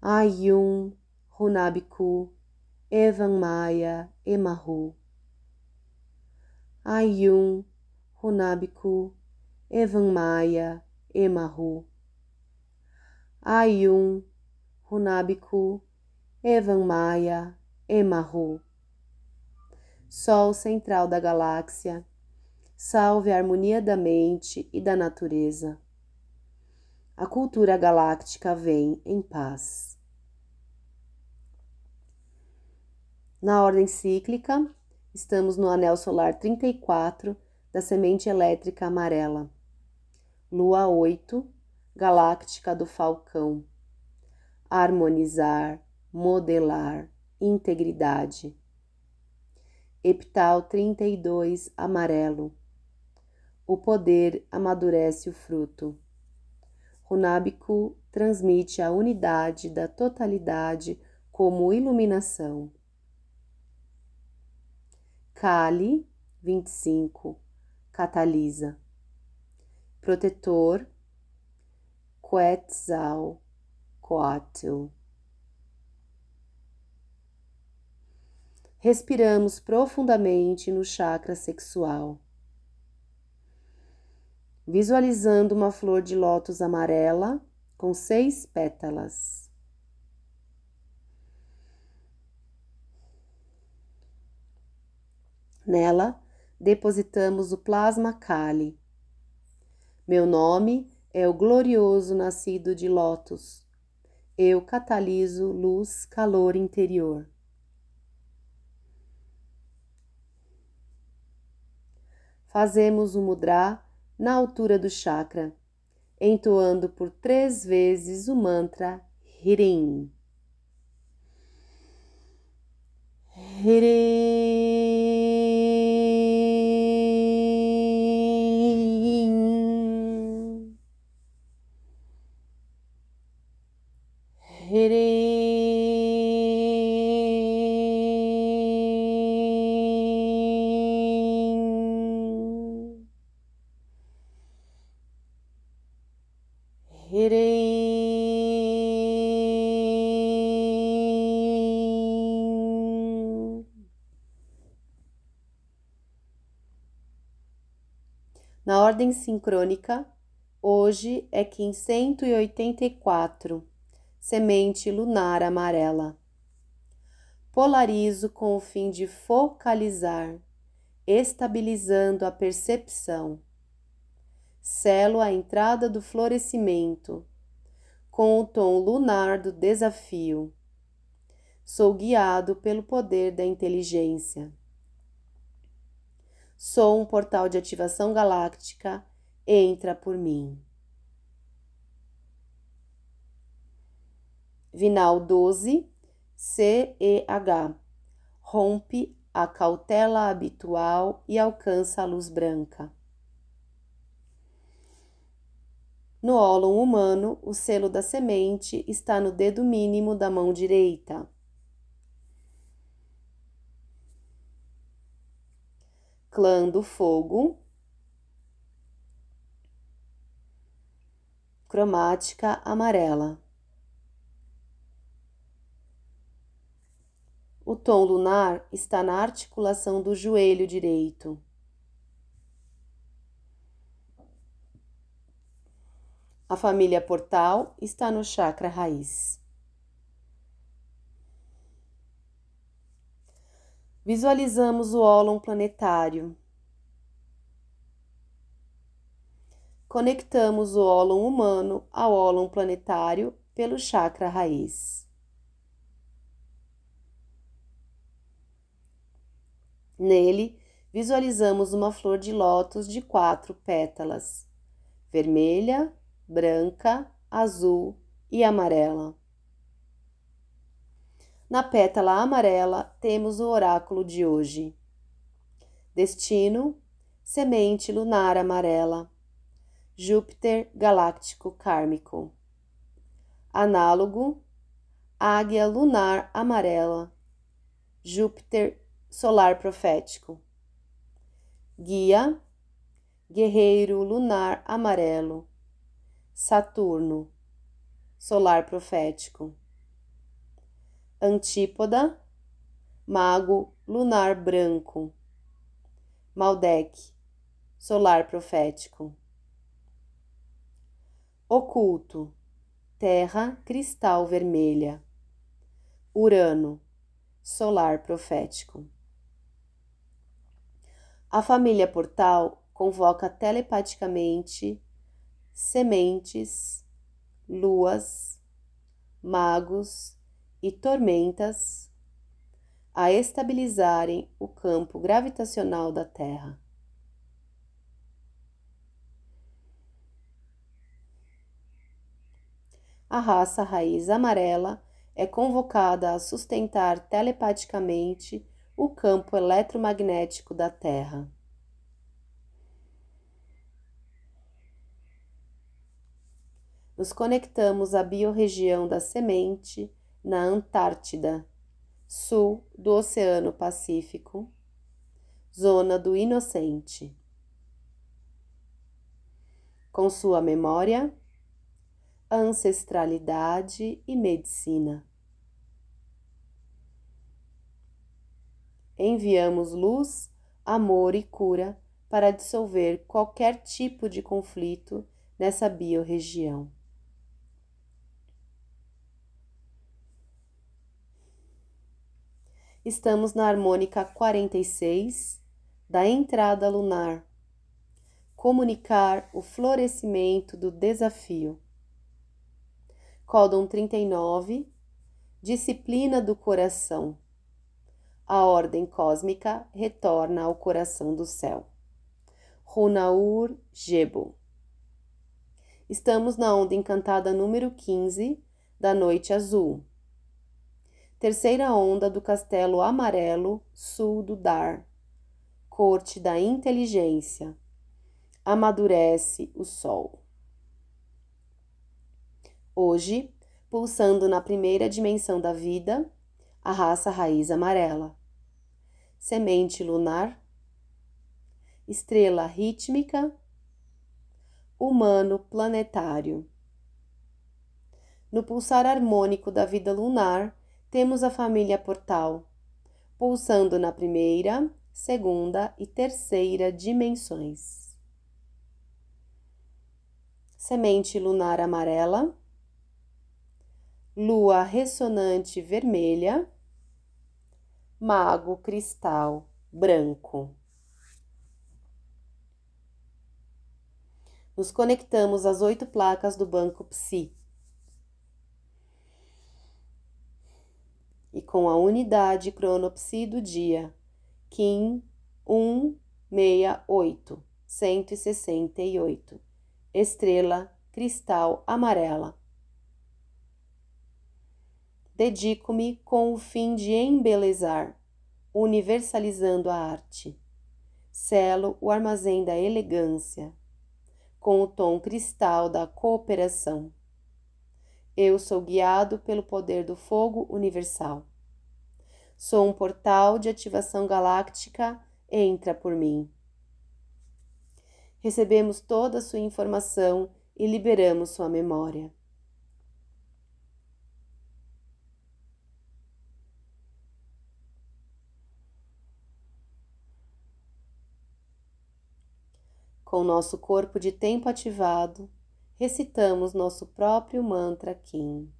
Ayun, Runabiku, Evan Maya, Emahu. Ayun, Runabiku, Evan Maya, Emahu. Ayun, Runabiku, Evan Maia, Emahu. Sol central da galáxia, salve a harmonia da mente e da natureza. A cultura galáctica vem em paz. Na ordem cíclica, estamos no anel solar 34 da semente elétrica amarela. Lua 8, galáctica do Falcão. Harmonizar, modelar, integridade. Epital 32 amarelo. O poder amadurece o fruto. Runábico transmite a unidade da totalidade como iluminação. Kali 25 catalisa. Protetor Quetzal Coatl. respiramos profundamente no chakra sexual. Visualizando uma flor de lótus amarela com seis pétalas. Nela, depositamos o plasma Kali. Meu nome é o glorioso nascido de lótus. Eu cataliso luz, calor interior. fazemos o mudra na altura do chakra, entoando por três vezes o mantra Hirim. Hirim. Na ordem sincrônica, hoje é Kim 184, semente lunar amarela. Polarizo com o fim de focalizar, estabilizando a percepção. Selo a entrada do florescimento, com o tom lunar do desafio. Sou guiado pelo poder da inteligência. Sou um portal de ativação galáctica. Entra por mim. Vinal 12, CEH. Rompe a cautela habitual e alcança a luz branca. No ólon humano, o selo da semente está no dedo mínimo da mão direita. Clã do fogo. Cromática amarela. O tom lunar está na articulação do joelho direito. A família portal está no chakra raiz. Visualizamos o ólon planetário. Conectamos o ólon humano ao ólon planetário pelo chakra raiz. Nele, visualizamos uma flor de lótus de quatro pétalas: vermelha, branca, azul e amarela. Na pétala amarela temos o oráculo de hoje. Destino: semente lunar amarela. Júpiter galáctico kármico. Análogo: águia lunar amarela. Júpiter solar profético. Guia: guerreiro lunar amarelo. Saturno, solar profético. Antípoda, mago lunar branco. Maldek, solar profético. Oculto, terra cristal vermelha. Urano, solar profético. A família Portal convoca telepaticamente sementes, luas, magos e tormentas a estabilizarem o campo gravitacional da Terra. A raça raiz amarela é convocada a sustentar telepaticamente o campo eletromagnético da Terra. nos conectamos à biorregião da semente na Antártida, sul do Oceano Pacífico, zona do inocente. Com sua memória, ancestralidade e medicina. Enviamos luz, amor e cura para dissolver qualquer tipo de conflito nessa biorregião. Estamos na harmônica 46 da entrada lunar. Comunicar o florescimento do desafio. Códon 39 Disciplina do coração. A ordem cósmica retorna ao coração do céu. Runaur Jebo. Estamos na onda encantada número 15 da noite azul terceira onda do castelo amarelo sul do Dar, corte da inteligência, amadurece o sol. Hoje, pulsando na primeira dimensão da vida, a raça raiz amarela, semente lunar, estrela rítmica, humano planetário. No pulsar harmônico da vida lunar, temos a família Portal, pulsando na primeira, segunda e terceira dimensões. Semente lunar amarela, lua ressonante vermelha, mago cristal branco. Nos conectamos às oito placas do banco Psi e com a unidade cronopsi do dia, Kim 1 68 168 Estrela cristal amarela. Dedico-me com o fim de embelezar, universalizando a arte. Selo o armazém da elegância, com o tom cristal da cooperação. Eu sou guiado pelo poder do fogo universal. Sou um portal de ativação galáctica, entra por mim. Recebemos toda a sua informação e liberamos sua memória. Com nosso corpo de tempo ativado, recitamos nosso próprio mantra Kim.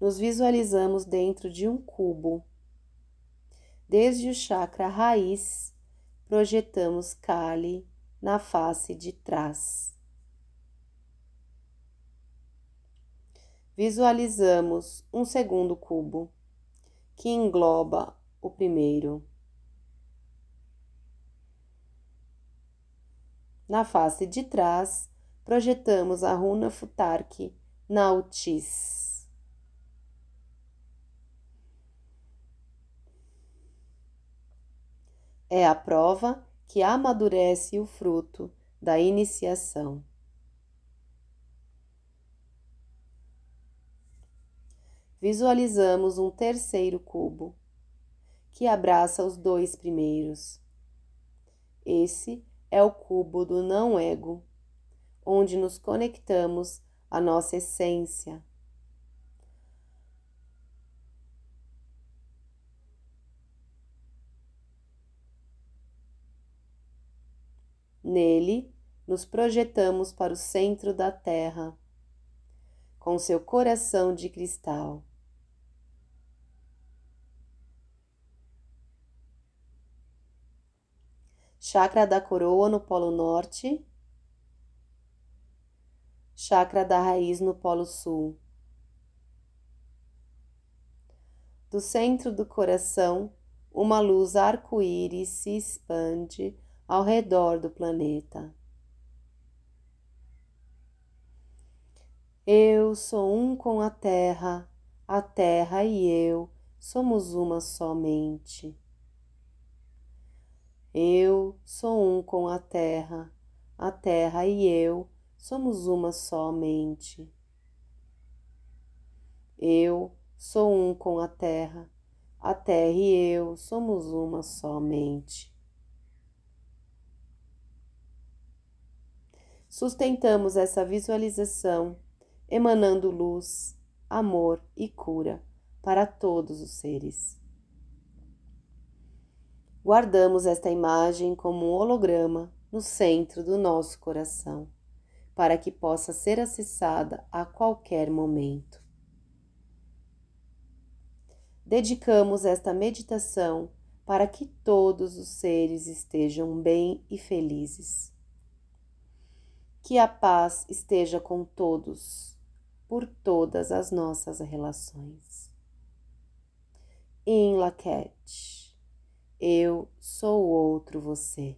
nos visualizamos dentro de um cubo. Desde o chakra raiz, projetamos Kali na face de trás. Visualizamos um segundo cubo, que engloba o primeiro. Na face de trás, projetamos a runa Futark na é a prova que amadurece o fruto da iniciação. Visualizamos um terceiro cubo que abraça os dois primeiros. Esse é o cubo do não-ego, onde nos conectamos à nossa essência Nele, nos projetamos para o centro da Terra, com seu coração de cristal. Chakra da coroa no Polo Norte, chakra da raiz no Polo Sul. Do centro do coração, uma luz arco-íris se expande ao redor do planeta. Eu sou um com a Terra, a Terra e eu somos uma somente. Eu sou um com a Terra, a Terra e eu somos uma somente. Eu sou um com a Terra, a Terra e eu somos uma somente. Sustentamos essa visualização emanando luz, amor e cura para todos os seres. Guardamos esta imagem como um holograma no centro do nosso coração, para que possa ser acessada a qualquer momento. Dedicamos esta meditação para que todos os seres estejam bem e felizes que a paz esteja com todos, por todas as nossas relações. Em Laquete, eu sou o outro você.